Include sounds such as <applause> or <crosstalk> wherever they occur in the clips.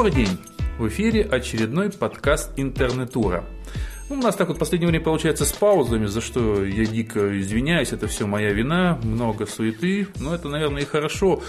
Добрый день! В эфире очередной подкаст «Интернетура». Ну, у нас так вот в последнее время получается с паузами, за что я дико извиняюсь, это все моя вина, много суеты, но это, наверное, и хорошо.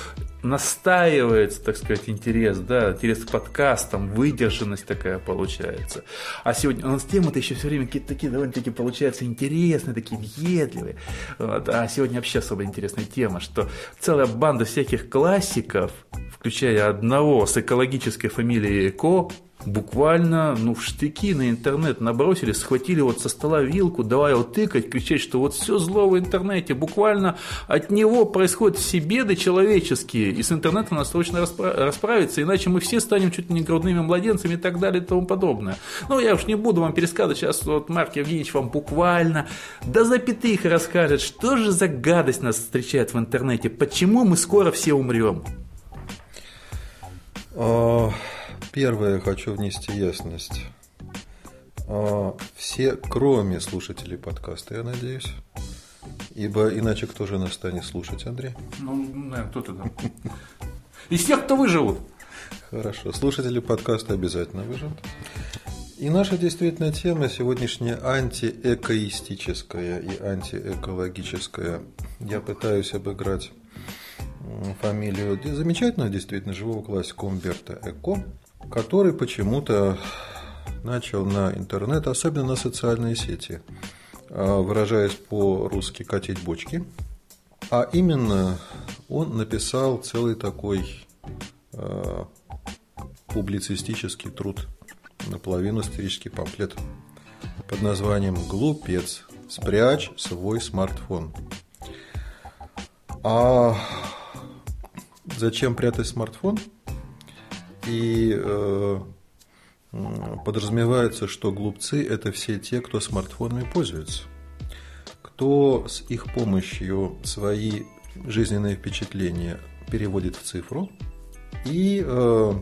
Настаивается, так сказать, интерес, да, интерес к подкастам, выдержанность такая получается. А сегодня у нас темы-то еще все время какие-то такие довольно-таки получаются интересные, такие въедливые. Вот. А сегодня вообще особо интересная тема, что целая банда всяких классиков, включая одного с экологической фамилией Эко, буквально, ну, в штыки на интернет набросили, схватили вот со стола вилку, давай его тыкать, кричать, что вот все зло в интернете, буквально от него происходят все беды человеческие, и с интернетом надо срочно расправиться, иначе мы все станем чуть ли не грудными младенцами и так далее и тому подобное. Ну, я уж не буду вам пересказывать, сейчас вот Марк Евгеньевич вам буквально до запятых расскажет, что же за гадость нас встречает в интернете, почему мы скоро все умрем. А, Первое, хочу внести ясность. А, все, кроме слушателей подкаста, я надеюсь. Ибо иначе кто же нас станет слушать, Андрей? Ну, наверное, кто-то там. Из тех, кто выживут. Хорошо. Слушатели подкаста обязательно выживут. И наша действительно тема сегодняшняя антиэкоистическая и антиэкологическая. Я пытаюсь обыграть фамилию замечательного действительно живого классика Умберто Эко, который почему-то начал на интернет, особенно на социальные сети, а, выражаясь по-русски, катить бочки. А именно он написал целый такой э, публицистический труд, наполовину сатирический памфлет под названием «Глупец, спрячь свой смартфон». А зачем прятать смартфон? И э, подразумевается, что глупцы – это все те, кто смартфонами пользуются, кто с их помощью свои жизненные впечатления переводит в цифру и э,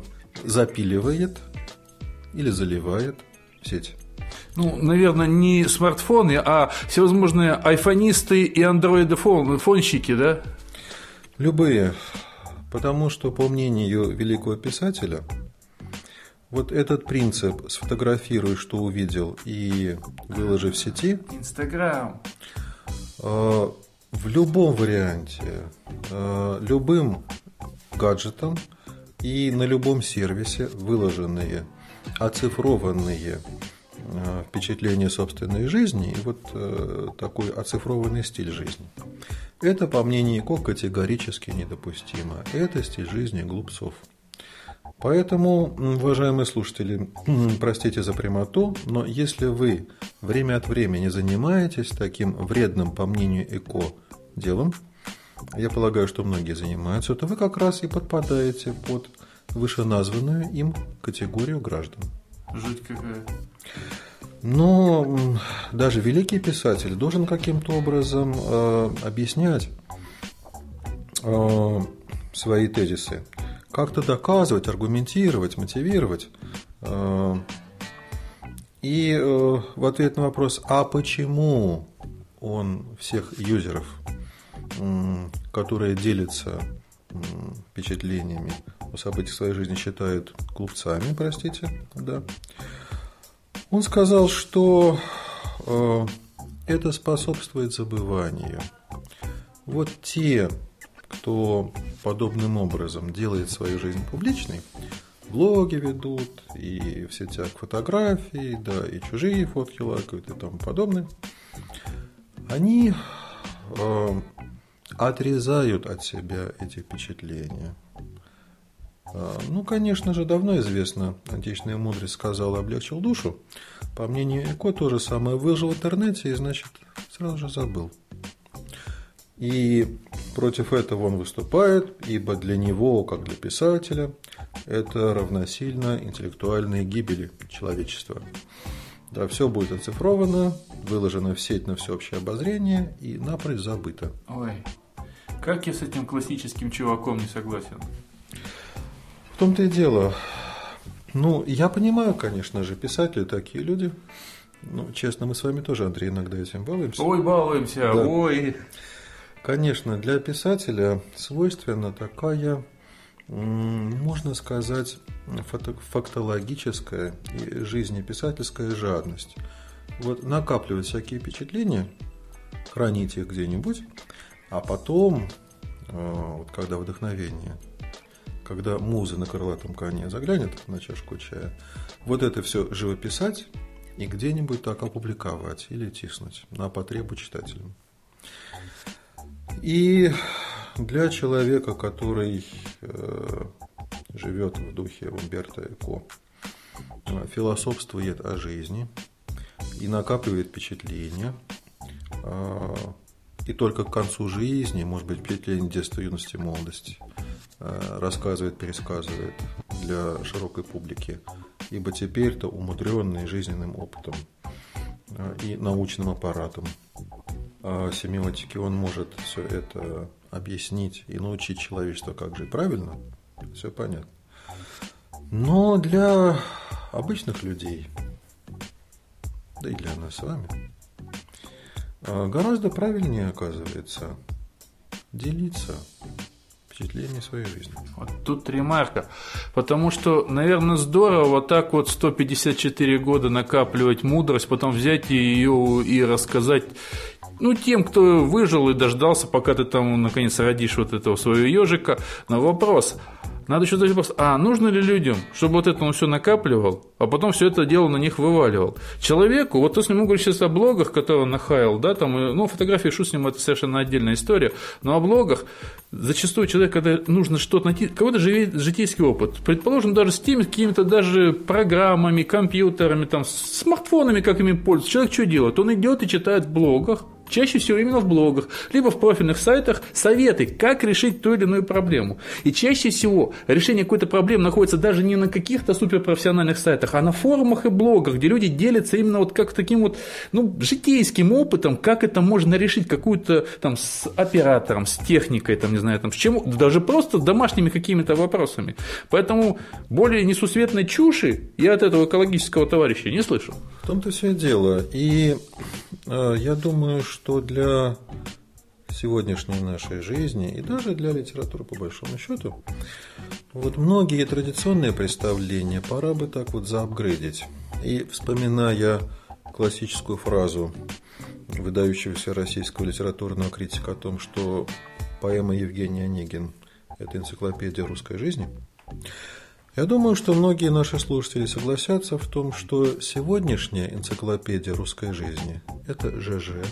запиливает или заливает сеть. Ну, наверное, не смартфоны, а всевозможные айфонисты и андроиды-фонщики, да? Любые Потому что, по мнению великого писателя, вот этот принцип «сфотографируй, что увидел, и выложи в сети» Инстаграм. Э, в любом варианте, э, любым гаджетом и на любом сервисе выложенные, оцифрованные э, впечатления собственной жизни и вот такой оцифрованный стиль жизни – это, по мнению ИКО, категорически недопустимо. Это стиль жизни глупцов. Поэтому, уважаемые слушатели, простите за прямоту, но если вы время от времени занимаетесь таким вредным, по мнению ЭКО, делом, я полагаю, что многие занимаются, то вы как раз и подпадаете под вышеназванную им категорию граждан. Жуть какая. Но даже великий писатель должен каким-то образом э, объяснять э, свои тезисы, как-то доказывать, аргументировать, мотивировать. Э, и э, в ответ на вопрос, а почему он всех юзеров, э, которые делятся э, впечатлениями о событиях своей жизни, считают глупцами, простите, да, он сказал, что э, это способствует забыванию. Вот те, кто подобным образом делает свою жизнь публичной, блоги ведут, и в сетях фотографии, да, и чужие фотки лайкают и тому подобное, они э, отрезают от себя эти впечатления – ну, конечно же, давно известно, античная мудрость сказала, облегчил душу. По мнению Эко, то же самое выжил в интернете и, значит, сразу же забыл. И против этого он выступает, ибо для него, как для писателя, это равносильно интеллектуальной гибели человечества. Да, все будет оцифровано, выложено в сеть на всеобщее обозрение и напрочь забыто. Ой, как я с этим классическим чуваком не согласен том-то и дело. Ну, я понимаю, конечно же, писатели такие люди. Ну, честно, мы с вами тоже, Андрей, иногда этим балуемся. Ой, балуемся, да. ой. Конечно, для писателя свойственна такая, можно сказать, фактологическая и жизнеписательская жадность. Вот накапливать всякие впечатления, хранить их где-нибудь, а потом, э, вот когда вдохновение, когда муза на крылатом коне заглянет на чашку чая, вот это все живописать и где-нибудь так опубликовать или тиснуть на потребу читателям. И для человека, который э, живет в духе Умберто Эко, э, философствует о жизни и накапливает впечатления, э, и только к концу жизни, может быть, впечатление детства, юности, молодости, рассказывает, пересказывает для широкой публики, ибо теперь-то умудренный жизненным опытом э, и научным аппаратом э, семиотики, он может все это объяснить и научить человечество, как жить правильно, все понятно. Но для обычных людей, да и для нас с вами, э, гораздо правильнее оказывается делиться впечатление своей жизни. Вот тут ремарка. Потому что, наверное, здорово вот так вот 154 года накапливать мудрость, потом взять ее и рассказать ну, тем, кто выжил и дождался, пока ты там, наконец, родишь вот этого своего ежика. Но вопрос, надо еще задать вопрос, а нужно ли людям, чтобы вот это он все накапливал, а потом все это дело на них вываливал? Человеку, вот то с ним говорить сейчас о блогах, которые он нахаял, да, там, ну, фотографии шу с ним, это совершенно отдельная история, но о блогах зачастую человек, когда нужно что-то найти, какой-то житейский опыт, предположим, даже с теми какими-то даже программами, компьютерами, там, смартфонами, как ими пользуется, человек что делает? Он идет и читает в блогах, Чаще всего именно в блогах, либо в профильных сайтах советы, как решить ту или иную проблему. И чаще всего решение какой-то проблемы находится даже не на каких-то суперпрофессиональных сайтах, а на форумах и блогах, где люди делятся именно вот как таким вот ну, житейским опытом, как это можно решить какую-то там с оператором, с техникой, там, не знаю, там, с чем, даже просто домашними какими-то вопросами. Поэтому более несусветной чуши я от этого экологического товарища не слышу. В том-то все дело. И э, я думаю, что для сегодняшней нашей жизни и даже для литературы по большому счету, вот многие традиционные представления пора бы так вот заапгрейдить. И вспоминая классическую фразу выдающегося российского литературного критика о том, что поэма Евгения Онегин – это энциклопедия русской жизни, я думаю, что многие наши слушатели согласятся в том, что сегодняшняя энциклопедия русской жизни – это ЖЖ,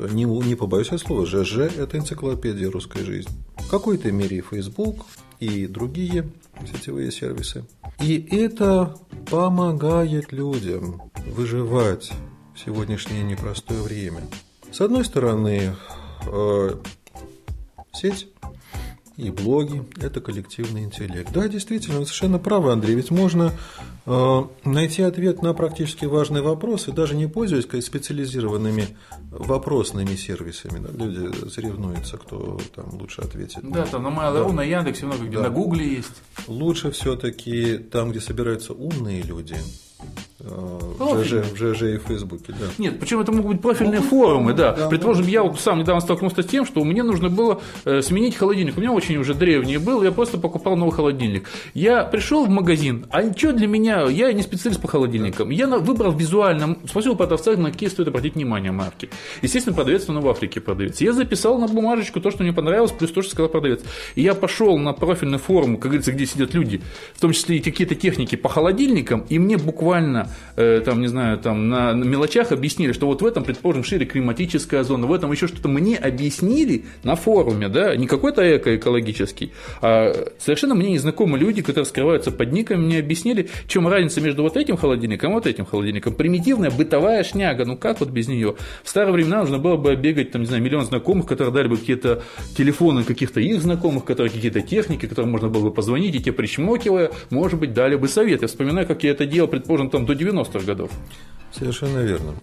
не, не побоюсь этого слова, ЖЖ – это энциклопедия русской жизни. В какой-то мере и Facebook, и другие сетевые сервисы. И это помогает людям выживать в сегодняшнее непростое время. С одной стороны, э, сеть и блоги – это коллективный интеллект. Да, действительно, вы совершенно правы, Андрей, ведь можно э, найти ответ на практически важные вопросы, даже не пользуясь специализированными вопросными сервисами. Да, люди соревнуются, кто там лучше ответит. Да, там на Mail.ru, да. на Яндексе много где, да. на Гугле есть. Лучше все-таки там, где собираются умные люди, в ЖЖ, в ЖЖ и в Фейсбуке, да. Нет, причем это могут быть профильные ну, форумы, да. да. Предположим, я вот сам недавно столкнулся с тем, что мне нужно было э, сменить холодильник. У меня очень уже древний был, я просто покупал новый холодильник. Я пришел в магазин, а что для меня, я не специалист по холодильникам. Я выбрал визуально, спросил продавца, на какие стоит обратить внимание марки. Естественно, продавец он в Африке продается. Я записал на бумажечку то, что мне понравилось, плюс то, что сказал продавец. И я пошел на профильный форум, как говорится, где сидят люди, в том числе и какие-то техники по холодильникам, и мне буквально Э, там, не знаю, там на мелочах объяснили, что вот в этом, предположим, шире климатическая зона, в этом еще что-то мне объяснили на форуме, да, не какой-то эко-экологический, а совершенно мне незнакомые люди, которые скрываются под никами, мне объяснили, в чем разница между вот этим холодильником и вот этим холодильником. Примитивная бытовая шняга, ну как вот без нее? В старые времена нужно было бы бегать, там, не знаю, миллион знакомых, которые дали бы какие-то телефоны каких-то их знакомых, которые какие-то техники, которым можно было бы позвонить, и те причмокивая, может быть, дали бы совет. Я вспоминаю, как я это делал, предположим, там до 90-х годов. Совершенно верно.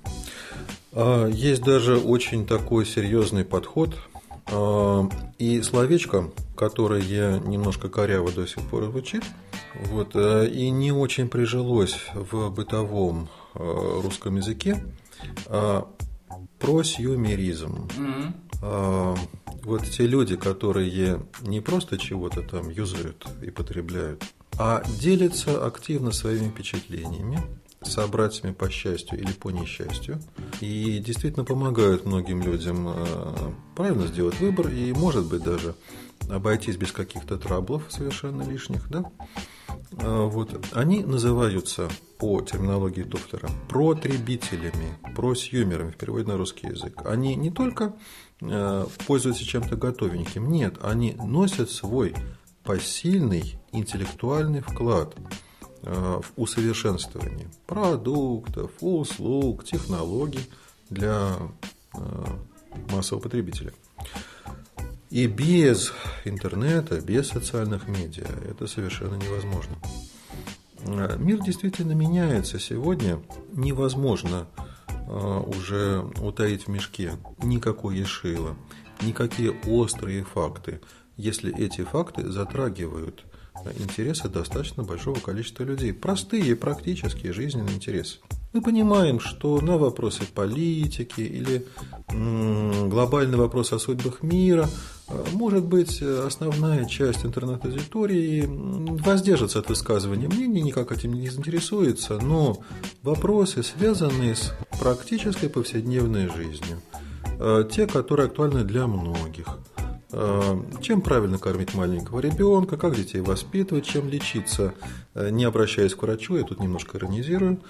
А, есть даже очень такой серьезный подход а, и словечко, которое немножко коряво до сих пор звучит, вот, а, и не очень прижилось в бытовом русском языке, просьюмеризм. Mm-hmm. Вот те люди, которые не просто чего-то там юзают и потребляют, а делятся активно своими впечатлениями, собратьями по счастью или по несчастью, и действительно помогают многим людям э, правильно сделать выбор и, может быть, даже обойтись без каких-то траблов совершенно лишних, да? А, вот, они называются по терминологии Тофтера протребителями, просьюмерами в переводе на русский язык. Они не только э, пользуются чем-то готовеньким, нет, они носят свой посильный интеллектуальный вклад в усовершенствование продуктов, услуг, технологий для э, массового потребителя. И без интернета, без социальных медиа это совершенно невозможно. А, мир действительно меняется. Сегодня невозможно уже утаить в мешке никакое ешило, никакие острые факты, если эти факты затрагивают интересы достаточно большого количества людей. Простые, практические жизненные интересы. Мы понимаем, что на вопросы политики или глобальный вопрос о судьбах мира э, может быть основная часть интернет-аудитории воздержится от высказывания мнений, никак этим не заинтересуется, но вопросы, связанные с практической повседневной жизнью, э, те, которые актуальны для многих – чем правильно кормить маленького ребенка, как детей воспитывать, чем лечиться, э, не обращаясь к врачу, я тут немножко иронизирую,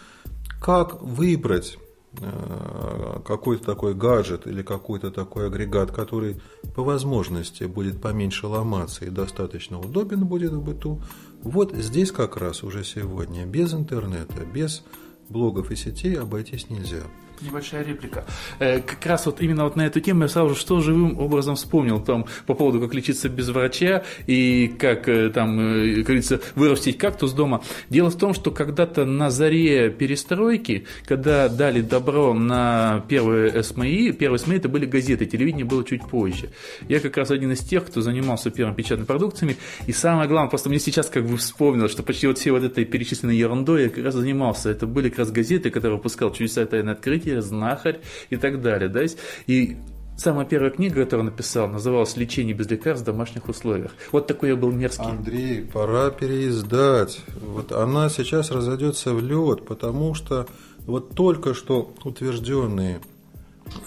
как выбрать э, какой-то такой гаджет или какой-то такой агрегат, который по возможности будет поменьше ломаться и достаточно удобен будет в быту. Вот здесь как раз уже сегодня без интернета, без блогов и сетей обойтись нельзя. Небольшая реплика. Э, как раз вот именно вот на эту тему я сразу же что живым образом вспомнил там по поводу, как лечиться без врача и как э, там, э, как говорится, вырастить кактус дома. Дело в том, что когда-то на заре перестройки, когда дали добро на первые СМИ, первые СМИ это были газеты, телевидение было чуть позже. Я как раз один из тех, кто занимался первыми печатными продукциями, и самое главное, просто мне сейчас как бы вспомнил, что почти вот все вот этой перечисленной ерундой я как раз занимался. Это были как раз газеты, которые выпускал «Чудеса и тайное открытие», психиатрия, знахарь и так далее. Да? И Самая первая книга, которую он написал, называлась «Лечение без лекарств в домашних условиях». Вот такой я был мерзкий. Андрей, пора переиздать. Вот она сейчас разойдется в лед, потому что вот только что утвержденные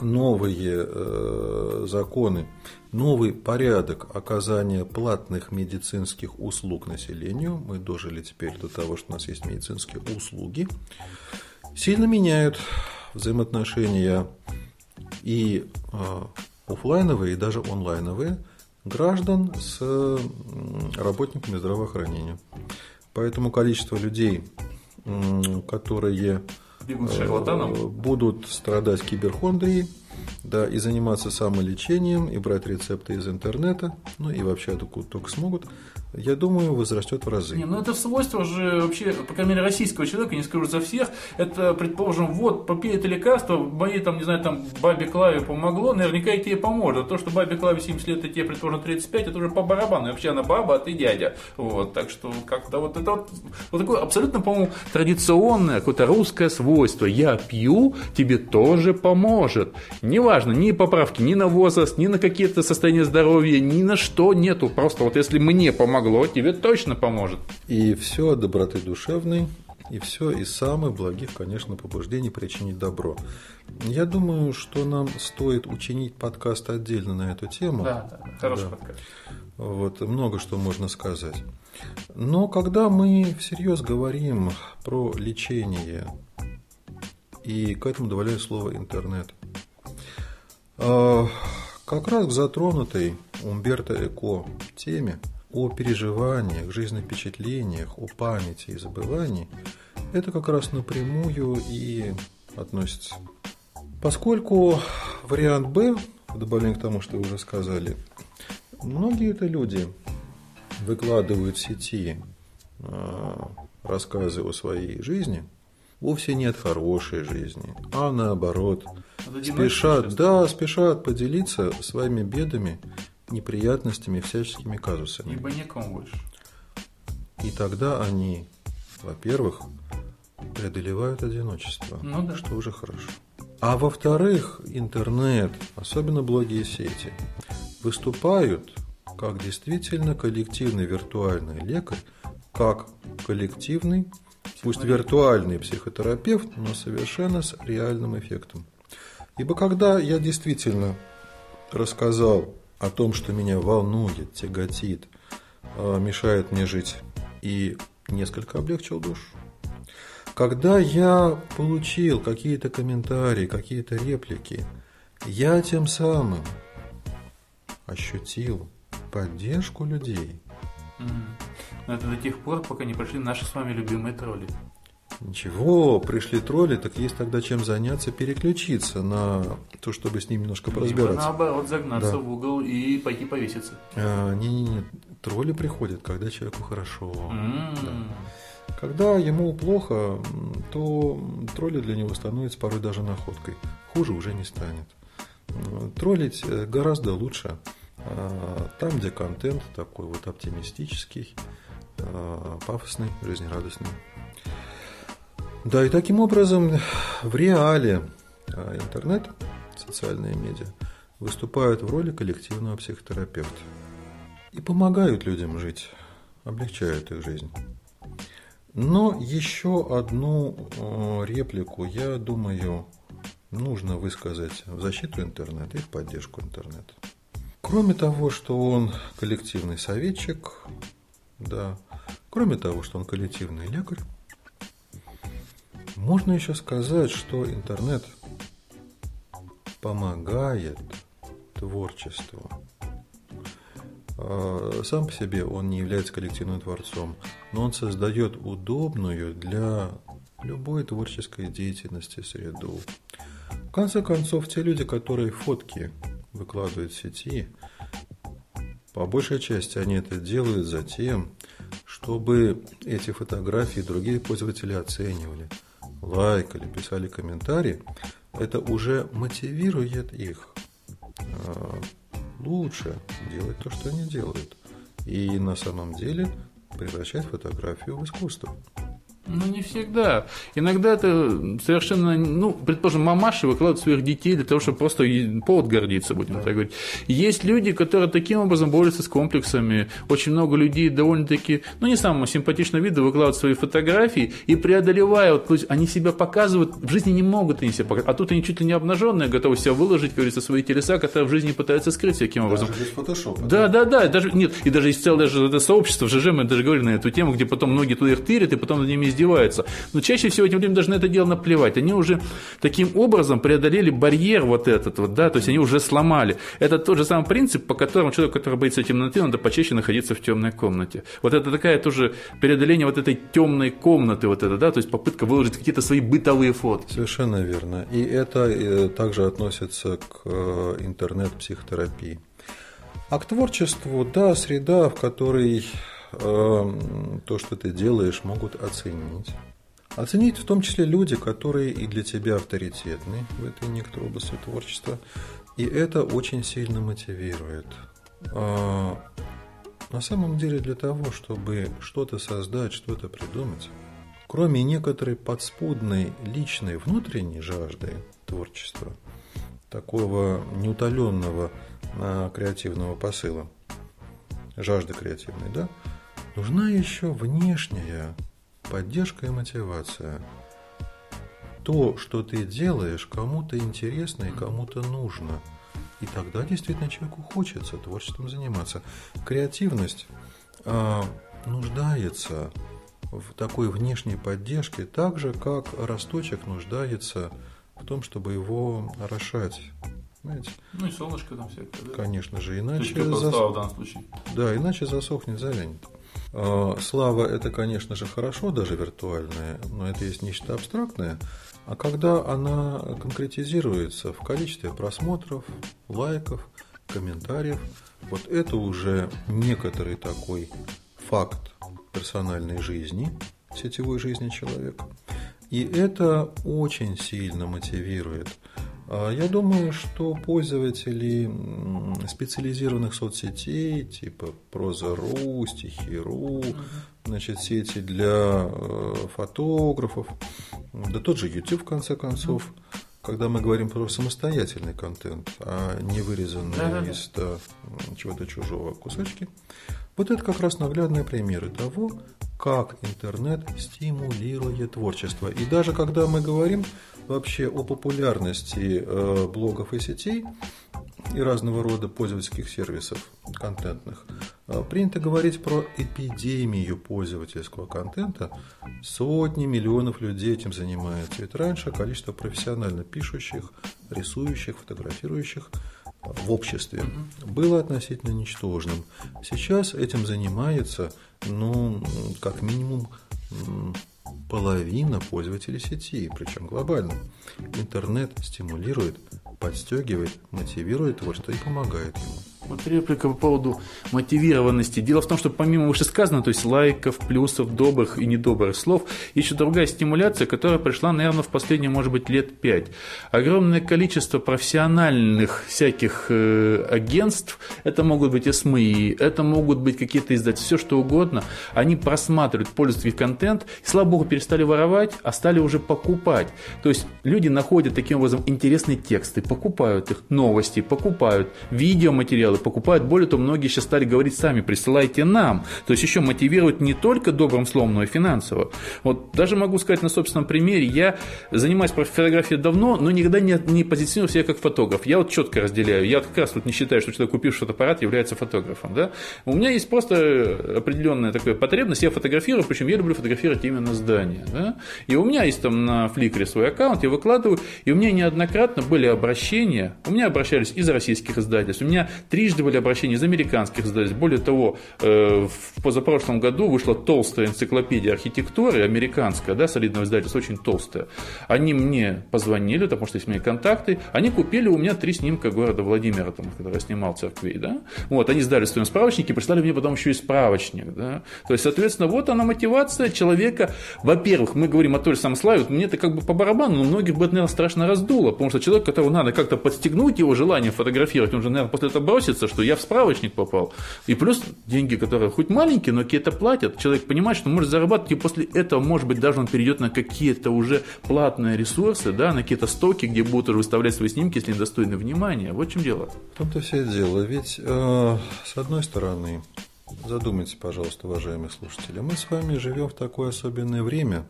новые э, законы, новый порядок оказания платных медицинских услуг населению, мы дожили теперь до того, что у нас есть медицинские услуги, сильно меняют взаимоотношения и а, офлайновые, и даже онлайновые граждан с работниками здравоохранения. Поэтому количество людей, которые э, будут страдать киберхондрией, да, и заниматься самолечением, и брать рецепты из интернета, ну и вообще откуда только смогут, я думаю, возрастет в разы. Не, ну это свойство же вообще, по крайней мере, российского человека, не скажу за всех, это, предположим, вот, попей это лекарство, моей, там, не знаю, там, бабе Клаве помогло, наверняка и тебе поможет. То, что бабе Клаве 70 лет, и тебе, предположим, 35, это уже по барабану. И вообще она баба, а ты дядя. Вот, так что как-то вот это вот, вот такое абсолютно, по-моему, традиционное, какое-то русское свойство. Я пью, тебе тоже поможет. Неважно, ни поправки, ни на возраст, ни на какие-то состояния здоровья, ни на что нету. Просто вот если мне помогло, помогло, тебе точно поможет. И все от доброты душевной, и все из самых благих, конечно, побуждений причинить добро. Я думаю, что нам стоит учинить подкаст отдельно на эту тему. Да, да, хороший да. подкаст. Вот, много что можно сказать. Но когда мы всерьез говорим про лечение, и к этому добавляю слово интернет, а, как раз к затронутой Умберто Эко теме – о переживаниях, жизненных впечатлениях, о памяти и забывании, это как раз напрямую и относится. Поскольку вариант Б, в добавление к тому, что вы уже сказали, многие это люди выкладывают в сети а, рассказы о своей жизни, вовсе не от хорошей жизни, а наоборот, спешат, да, спешат поделиться своими бедами неприятностями, всяческими казусами. Ибо некому больше. И тогда они, во-первых, преодолевают одиночество, ну, да. что уже хорошо. А во-вторых, интернет, особенно блоги и сети, выступают как действительно коллективный виртуальный лекарь, как коллективный, пусть виртуальный психотерапевт, но совершенно с реальным эффектом. Ибо когда я действительно рассказал о том, что меня волнует, тяготит, а, мешает мне жить, и несколько облегчил душу, когда я получил какие-то комментарии, какие-то реплики, я тем самым ощутил поддержку людей. Но это до тех пор, пока не пришли наши с вами любимые тролли. Ничего, пришли тролли, так есть тогда чем заняться, переключиться на то, чтобы с ними немножко поразбираться. Либо наоборот, загнаться да. в угол и пойти повеситься. А, Не-не-не, тролли приходят, когда человеку хорошо. Да. Когда ему плохо, то тролли для него становятся порой даже находкой. Хуже уже не станет. Троллить э, гораздо лучше а, там, где контент такой вот оптимистический, а, пафосный, жизнерадостный. Да, и таким образом в реале а, интернет, социальные медиа, выступают в роли коллективного психотерапевта и помогают людям жить, облегчают их жизнь. Но еще одну э, реплику, я думаю, нужно высказать в защиту интернета и в поддержку интернета. Кроме того, что он коллективный советчик, да, кроме того, что он коллективный лекарь, можно еще сказать, что интернет помогает творчеству. А, сам по себе он не является коллективным творцом, но он создает удобную для любой творческой деятельности среду. В конце концов, те люди, которые фотки выкладывают в сети, по большей части они это делают за тем, чтобы эти фотографии другие пользователи оценивали, лайкали, писали комментарии. Это уже мотивирует их а, лучше делать то, что они делают. И на самом деле превращать фотографию в искусство. Ну, не всегда. Иногда это совершенно, ну, предположим, мамаши выкладывают своих детей для того, чтобы просто повод гордиться, будем так говорить. Есть люди, которые таким образом борются с комплексами. Очень много людей довольно-таки, ну, не самого симпатичного вида выкладывают свои фотографии и преодолевая, вот, то есть они себя показывают, в жизни не могут они себя показывать, а тут они чуть ли не обнаженные, готовы себя выложить, как говорится, свои телеса, которые в жизни пытаются скрыть всяким образом. Даже без фотошопа. Да, да, да, даже, нет, и даже есть целое даже это сообщество, в ЖЖ мы даже говорили на эту тему, где потом многие туда их тырят, и потом над ними издеваются. Но чаще всего этим людям даже на это дело наплевать. Они уже таким образом преодолели барьер вот этот вот, да, то есть они уже сломали. Это тот же самый принцип, по которому человек, который боится темноты, надо почаще находиться в темной комнате. Вот это такая тоже преодоление вот этой темной комнаты, вот это, да, то есть попытка выложить какие-то свои бытовые фото. Совершенно верно. И это э, также относится к э, интернет-психотерапии. А к творчеству, да, среда, в которой то, что ты делаешь, могут оценить. Оценить в том числе люди, которые и для тебя авторитетны в этой некоторой области творчества. И это очень сильно мотивирует. А, на самом деле для того, чтобы что-то создать, что-то придумать, кроме некоторой подспудной личной внутренней жажды творчества, такого неутоленного а, креативного посыла, жажды креативной, да, нужна еще внешняя поддержка и мотивация. То, что ты делаешь, кому-то интересно и кому-то нужно. И тогда действительно человеку хочется творчеством заниматься. Креативность э, нуждается в такой внешней поддержке, так же, как росточек нуждается в том, чтобы его орошать. Понимаете? Ну и солнышко там всякое. Да? Конечно же, иначе, зас... в данном случае. Да, иначе засохнет, завянет. А, слава – это, конечно же, хорошо, даже виртуальная, но это есть нечто абстрактное. А когда она конкретизируется в количестве просмотров, лайков, комментариев, вот это уже некоторый такой факт персональной жизни, сетевой жизни человека. И это очень сильно мотивирует я думаю, что пользователи специализированных соцсетей, типа Проза.ру, Стихи.ру, значит, сети для э, фотографов, да тот же YouTube, в конце концов, когда мы говорим про самостоятельный контент, а не вырезанные да, из да, чего-то чужого кусочки, вот это как раз наглядные примеры того, как интернет стимулирует творчество. И даже когда мы говорим вообще о популярности э, блогов и сетей и разного рода пользовательских сервисов контентных, э, принято говорить про эпидемию пользовательского контента. Сотни миллионов людей этим занимаются. Ведь раньше количество профессионально пишущих, рисующих, фотографирующих в обществе было относительно ничтожным. Сейчас этим занимается, ну, как минимум, половина пользователей сети, причем глобально. Интернет стимулирует, подстегивает, мотивирует творчество и помогает ему. Вот реплика по поводу мотивированности. Дело в том, что помимо вышесказанного, то есть лайков, плюсов, добрых и недобрых слов, еще другая стимуляция, которая пришла, наверное, в последние, может быть, лет пять. Огромное количество профессиональных всяких э, агентств, это могут быть СМИ, это могут быть какие-то издательства, все что угодно, они просматривают пользовательский контент, и, слава богу, перестали воровать, а стали уже покупать. То есть люди находят таким образом интересные тексты, покупают их, новости, покупают видеоматериалы, покупают. Более того, многие сейчас стали говорить сами, присылайте нам. То есть еще мотивировать не только добрым словом, но и финансово. Вот даже могу сказать на собственном примере, я занимаюсь фотографией давно, но никогда не, не позиционирую себя как фотограф. Я вот четко разделяю. Я как раз вот не считаю, что человек, купивший фотоаппарат, является фотографом. Да? У меня есть просто определенная такая потребность. Я фотографирую, причем я люблю фотографировать именно здания. Да? И у меня есть там на Фликре свой аккаунт, я выкладываю, и у меня неоднократно были обращения, у меня обращались из российских издательств, у меня трижды были обращения из американских издательств. Более того, э, в позапрошлом году вышла толстая энциклопедия архитектуры, американская, да, солидного издательства, очень толстая. Они мне позвонили, потому что есть мои контакты, они купили у меня три снимка города Владимира, там, когда я снимал церквей, да. Вот, они сдали своем справочнике, прислали мне потом еще и справочник, да. То есть, соответственно, вот она мотивация человека. Во-первых, мы говорим о той же самой славе, мне это как бы по барабану, но многих бы это, наверное, страшно раздуло, потому что человек, которого надо как-то подстегнуть его желание фотографировать, он же, наверное, после этого бросится, что я в справочник попал. И плюс деньги, которые хоть маленькие, но какие-то платят. Человек понимает, что может зарабатывать, и после этого, может быть, даже он перейдет на какие-то уже платные ресурсы, да, на какие-то стоки, где будут уже выставлять свои снимки, если они достойны внимания. Вот в чем дело. В том-то все дело. Ведь, э, с одной стороны, задумайтесь, пожалуйста, уважаемые слушатели, мы с вами живем в такое особенное время,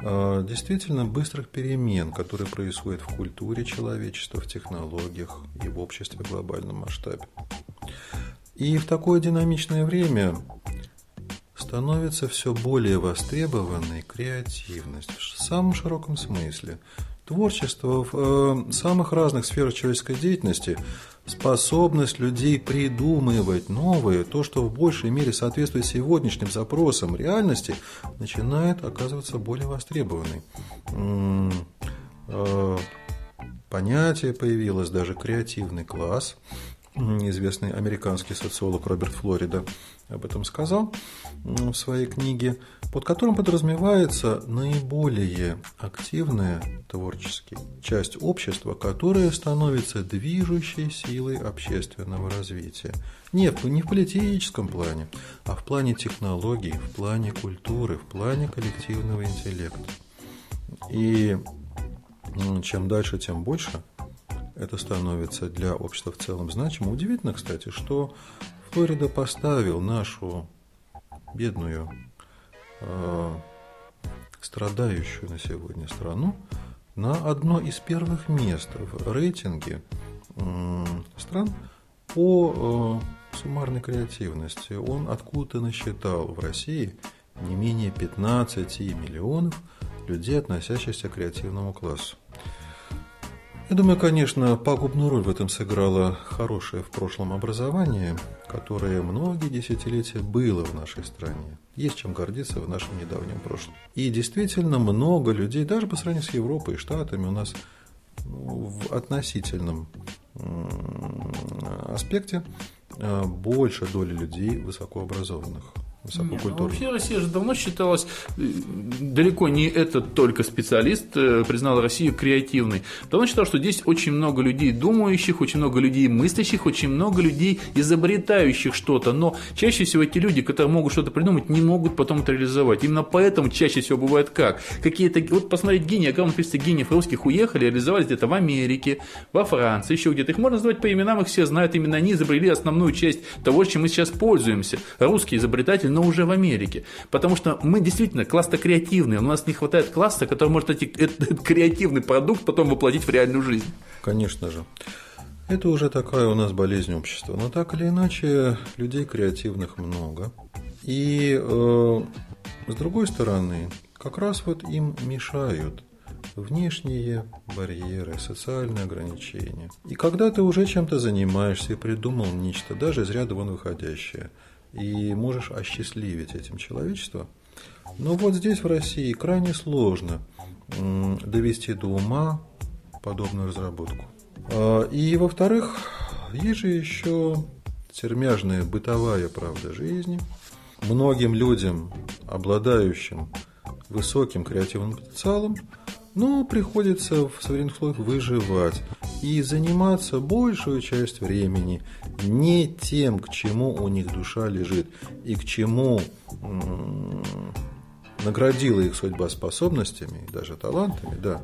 действительно быстрых перемен, которые происходят в культуре человечества, в технологиях и в обществе в глобальном масштабе. И в такое динамичное время становится все более востребованной креативность в самом широком смысле. Творчество в э, самых разных сферах человеческой деятельности способность людей придумывать новое, то, что в большей мере соответствует сегодняшним запросам реальности, начинает оказываться более востребованной. Э, понятие появилось даже креативный класс. Известный американский социолог Роберт Флорида об этом сказал в своей книге, под которым подразумевается наиболее активная творческая часть общества, которая становится движущей силой общественного развития. Не в, не в политическом плане, а в плане технологий, в плане культуры, в плане коллективного интеллекта. И чем дальше, тем больше это становится для общества в целом значимо. Удивительно, кстати, что Флорида поставил нашу бедную, э, страдающую на сегодня страну на одно из первых мест в рейтинге стран по э, суммарной креативности. Он откуда-то насчитал в России не менее 15 миллионов людей, относящихся к креативному классу. Я думаю, конечно, пагубную роль в этом сыграло хорошее в прошлом образование, которое многие десятилетия было в нашей стране. Есть чем гордиться в нашем недавнем прошлом. И действительно много людей, даже по сравнению с Европой и Штатами, у нас ну, в относительном аспекте э, больше доли людей высокообразованных высококультурной. Ну, вообще Россия же давно считалась, э, далеко не этот только специалист э, признал Россию креативной. Давно считал, что здесь очень много людей думающих, очень много людей мыслящих, очень много людей изобретающих что-то. Но чаще всего эти люди, которые могут что-то придумать, не могут потом это реализовать. Именно поэтому чаще всего бывает как? Какие-то, вот посмотреть гении, огромное количество гениев русских уехали, реализовались где-то в Америке, во Франции, еще где-то. Их можно назвать по именам, их все знают. Именно они изобрели основную часть того, чем мы сейчас пользуемся. Русский изобретатель но уже в Америке. Потому что мы действительно класс-то креативный, у нас не хватает класса, который может эти, <laughs> этот креативный продукт потом воплотить в реальную жизнь. Конечно же. Это уже такая у нас болезнь общества. Но так или иначе, людей креативных много. И э, с другой стороны, как раз вот им мешают внешние барьеры, социальные ограничения. И когда ты уже чем-то занимаешься и придумал нечто, даже из ряда вон выходящее, и можешь осчастливить этим человечество, но вот здесь в России крайне сложно довести до ума подобную разработку. А, и во-вторых, есть же еще термяжная бытовая правда жизни. Многим людям, обладающим высоким креативным потенциалом, но приходится в современных условиях выживать и заниматься большую часть времени не тем, к чему у них душа лежит и к чему наградила их судьба способностями даже талантами, да,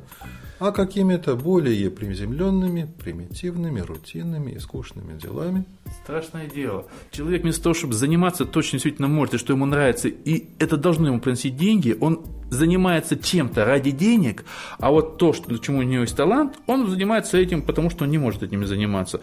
а какими-то более приземленными, примитивными, рутинными и скучными делами. Страшное дело. Человек вместо того, чтобы заниматься то, что действительно может и что ему нравится, и это должно ему приносить деньги, он занимается чем-то ради денег, а вот то, что, чему у него есть талант, он занимается этим, потому что он не может этим заниматься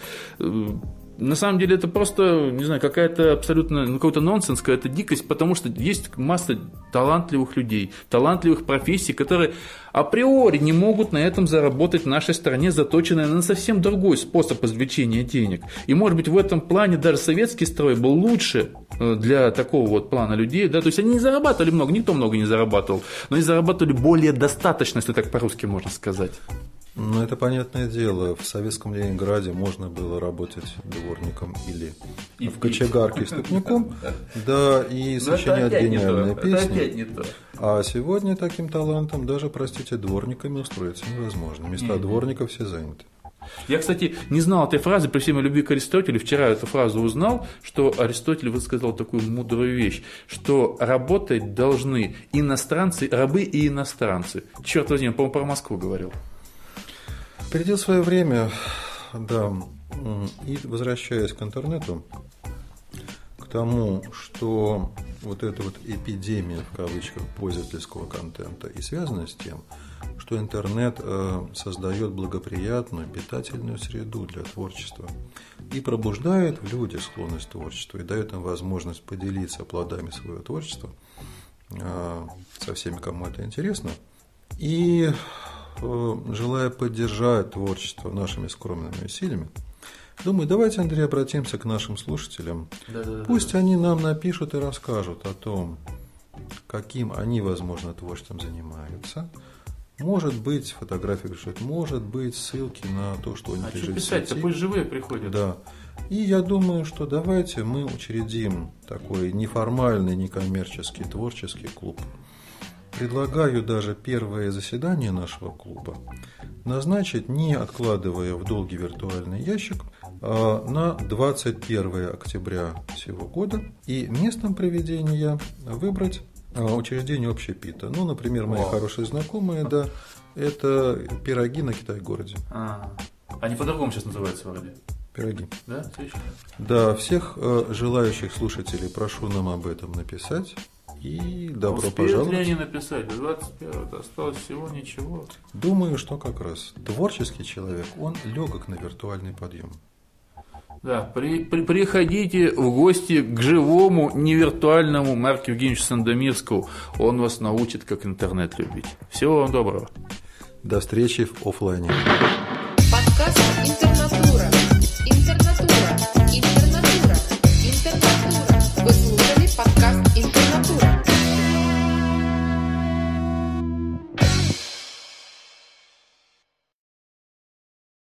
на самом деле это просто, не знаю, какая-то абсолютно, ну, какой-то нонсенс, какая-то дикость, потому что есть масса талантливых людей, талантливых профессий, которые априори не могут на этом заработать в нашей стране, заточенные на совсем другой способ извлечения денег. И, может быть, в этом плане даже советский строй был лучше э, для такого вот плана людей, да, то есть они не зарабатывали много, никто много не зарабатывал, но они зарабатывали более достаточно, если так по-русски можно сказать. Ну, это понятное дело. В советском Ленинграде можно было работать дворником или и в кочегарке ступником, <laughs> да, и сочинять гениальные песни. А сегодня таким талантом даже, простите, дворниками устроиться невозможно. Места дворников все заняты. Я, кстати, не знал этой фразы, при всей моей любви к Аристотелю, вчера эту фразу узнал, что Аристотель высказал такую мудрую вещь, что работать должны иностранцы, рабы и иностранцы. Черт возьми, он, по-моему, про Москву говорил. Впереди свое время, да. И возвращаясь к интернету, к тому, что вот эта вот эпидемия, в кавычках, пользовательского контента и связана с тем, что интернет э, создает благоприятную, питательную среду для творчества и пробуждает в людях склонность к творчеству и дает им возможность поделиться плодами своего творчества э, со всеми, кому это интересно. И желая поддержать творчество нашими скромными усилиями, думаю, давайте, Андрей, обратимся к нашим слушателям. Да, да, Пусть они нам напишут и расскажут о том, каким они, возможно, творчеством занимаются. Может быть, фотографии пришлют, может быть, ссылки на то, что они а лежит что писать-то, пусть живые приходят. Да. И я думаю, что давайте мы учредим такой неформальный, некоммерческий творческий клуб. Предлагаю даже первое заседание нашего клуба назначить, не откладывая в долгий виртуальный ящик, а на 21 октября всего года и местом проведения выбрать а, учреждение общепита. Ну, например, мои О. хорошие знакомые, да, это пироги на Китай-городе. А, они по-другому сейчас называются вроде. Пироги. Да, отлично. Да, всех э, желающих слушателей прошу нам об этом написать. И добро Успеют пожаловать. ли они написать? До 21 осталось всего ничего. Думаю, что как раз творческий человек, он легок на виртуальный подъем. Да, при, при, приходите в гости к живому, невиртуальному Марку Евгеньевичу Сандомирскому. Он вас научит, как интернет любить. Всего вам доброго. До встречи в офлайне. Подкаст